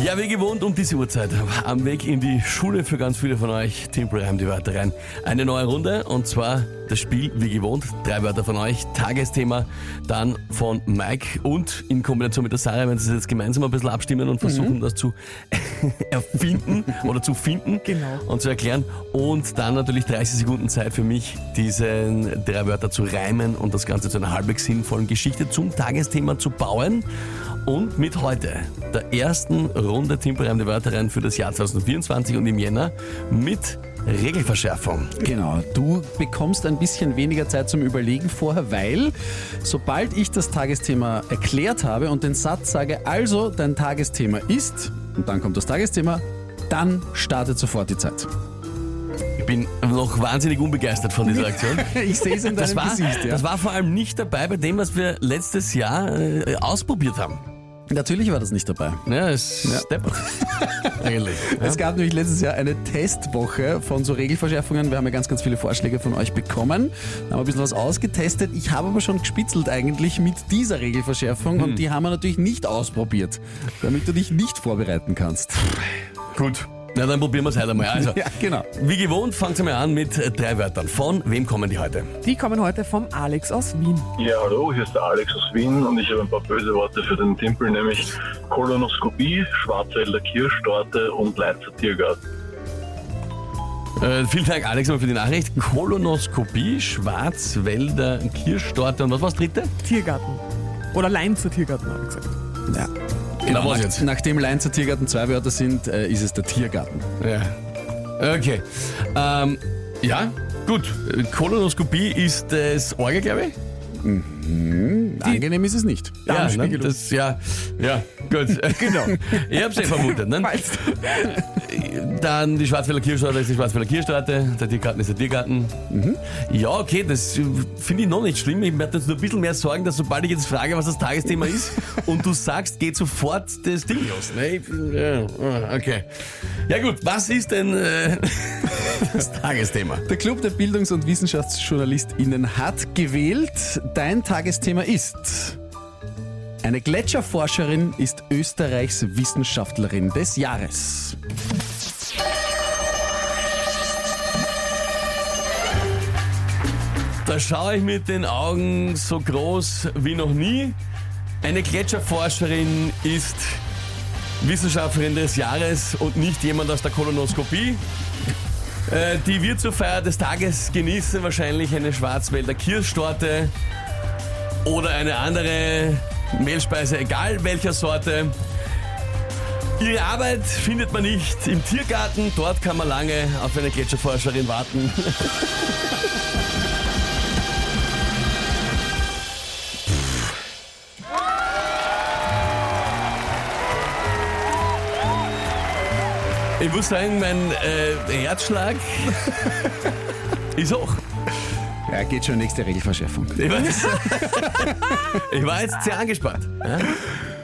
Ja, wie gewohnt um diese Uhrzeit. Am Weg in die Schule für ganz viele von euch. Timpel reimt die Wörter rein. Eine neue Runde und zwar das Spiel wie gewohnt. Drei Wörter von euch. Tagesthema dann von Mike und in Kombination mit der Sarah, wenn sie jetzt gemeinsam ein bisschen abstimmen und versuchen, das zu erfinden oder zu finden Genau. und zu erklären. Und dann natürlich 30 Sekunden Zeit für mich, diese drei Wörter zu reimen und das Ganze zu einer halbwegs sinnvollen Geschichte zum Tagesthema zu bauen. Und mit heute, der ersten Runde Timpelreim Wörter rein für das Jahr 2024 und im Jänner mit Regelverschärfung. Genau, du bekommst ein bisschen weniger Zeit zum Überlegen vorher, weil sobald ich das Tagesthema erklärt habe und den Satz sage, also dein Tagesthema ist, und dann kommt das Tagesthema, dann startet sofort die Zeit. Ich bin noch wahnsinnig unbegeistert von dieser Aktion. Ich sehe es in Das deinem war, Gesicht. Ja. das war vor allem nicht dabei bei dem, was wir letztes Jahr äh, ausprobiert haben. Natürlich war das nicht dabei. Ja, es ja. deppert. Eigentlich. Ja. Es gab nämlich letztes Jahr eine Testwoche von so Regelverschärfungen. Wir haben ja ganz, ganz viele Vorschläge von euch bekommen. Haben ein bisschen was ausgetestet. Ich habe aber schon gespitzelt eigentlich mit dieser Regelverschärfung und die haben wir natürlich nicht ausprobiert, damit du dich nicht vorbereiten kannst. Gut. Na, dann probieren wir es heute einmal. Also, Ja, genau. wie gewohnt, fangen Sie mal an mit drei Wörtern. Von wem kommen die heute? Die kommen heute vom Alex aus Wien. Ja, hallo, hier ist der Alex aus Wien und ich habe ein paar böse Worte für den Timpel, nämlich Kolonoskopie, Schwarzwälder Kirschtorte und Leitzer Tiergarten. Äh, vielen Dank, Alex, mal für die Nachricht. Kolonoskopie, Schwarzwälder, Kirschtorte und was war das dritte? Tiergarten. Oder Leinzer Tiergarten, habe ich gesagt. Ja. Genau, was nach, jetzt? Nachdem Leinzer Tiergarten zwei Wörter sind, äh, ist es der Tiergarten. Ja. Okay. Ähm, ja, gut. Kolonoskopie ist das Orgel, glaube ich. Angenehm ist es nicht. Ja, ne, Darmspiegelung. das, ja, ja, gut. genau. Ich hab's eh vermutet. Ne? Dann die Schwarzwälder Kirschtorte ist die Schwarzwälder Kirschtorte, der Tiergarten ist der Tiergarten. Ja, okay, das finde ich noch nicht schlimm. Ich werde jetzt nur ein bisschen mehr sorgen, dass sobald ich jetzt frage, was das Tagesthema ist und du sagst, geht sofort das Ding los. Ne? Ja, ah, okay. Ja gut, was ist denn äh, das Tagesthema? Der Club der Bildungs- und WissenschaftsjournalistInnen hat gewählt. Dein Tagesthema ist. Eine Gletscherforscherin ist Österreichs Wissenschaftlerin des Jahres. Da schaue ich mit den Augen so groß wie noch nie. Eine Gletscherforscherin ist Wissenschaftlerin des Jahres und nicht jemand aus der Kolonoskopie. Äh, Die wird zur Feier des Tages genießen wahrscheinlich eine Schwarzwälder Kirschtorte oder eine andere Mehlspeise, egal welcher Sorte. Ihre Arbeit findet man nicht im Tiergarten, dort kann man lange auf eine Gletscherforscherin warten. Ich muss sagen, mein äh, Herzschlag ist hoch. Ja, geht schon nächste Regelverschärfung. Ich war jetzt, ich war jetzt sehr angespannt. Ja?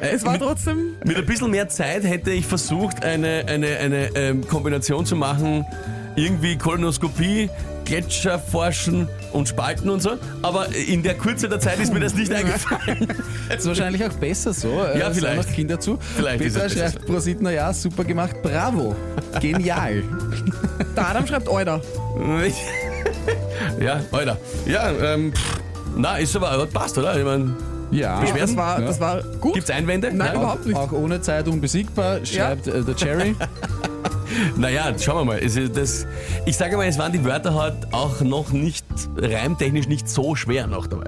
Es war trotzdem. Mit ein bisschen mehr Zeit hätte ich versucht, eine, eine, eine ähm, Kombination zu machen. Irgendwie Kolonoskopie, Gletscherforschen und Spalten und so. Aber in der Kürze der Zeit ist mir das nicht eingefallen. Das ist wahrscheinlich auch besser so. äh, Ja, es vielleicht. Kinder zu. Vielleicht ist Peter es besser schreibt pro na ja, super gemacht, bravo. Genial. Der Adam schreibt Euder. ja, Alter. Ja, ähm, pff, na, ist aber, aber passt, oder? Ich mein, Ja. Beschwerden? Das war, Ja. das war gut. gibt's Einwände? Nein, Ja? überhaupt nicht. Auch ohne Zeit unbesiegbar, schreibt äh, der Cherry. Naja, schauen wir mal. Ist das, ich sage mal, es waren die Wörter halt auch noch nicht, reimtechnisch nicht so schwer noch dabei.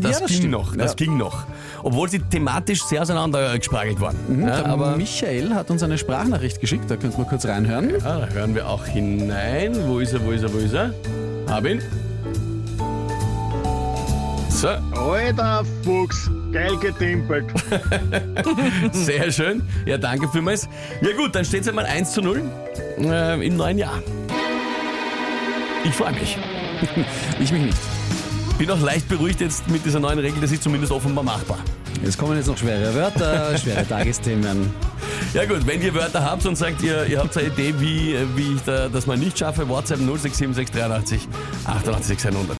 Das, Ja, das ging stimmt. noch, das Ja. ging noch. Obwohl sie thematisch sehr auseinander gesprachelt waren. Ja, Der aber Michael hat uns eine Sprachnachricht geschickt, da könnten wir kurz reinhören. ja, da hören wir auch hinein. Wo ist er, wo ist er, wo ist er? Hab ihn. So, Alter Fuchs, geil getimpelt. sehr schön. Ja, danke vielmals. Ja gut, dann steht es einmal 1 zu 0 äh, im neuen Jahr. Ich freue mich. Ich mich nicht. Bin auch leicht beruhigt jetzt mit dieser neuen Regel, das ist zumindest offenbar machbar. Es kommen jetzt noch schwere Wörter, schwere Tagesthemen. Ja gut, wenn ihr Wörter habt und sagt, ihr, ihr habt eine Idee, wie, wie ich da, das mal nicht schaffe, WhatsApp 0676 83 88 600.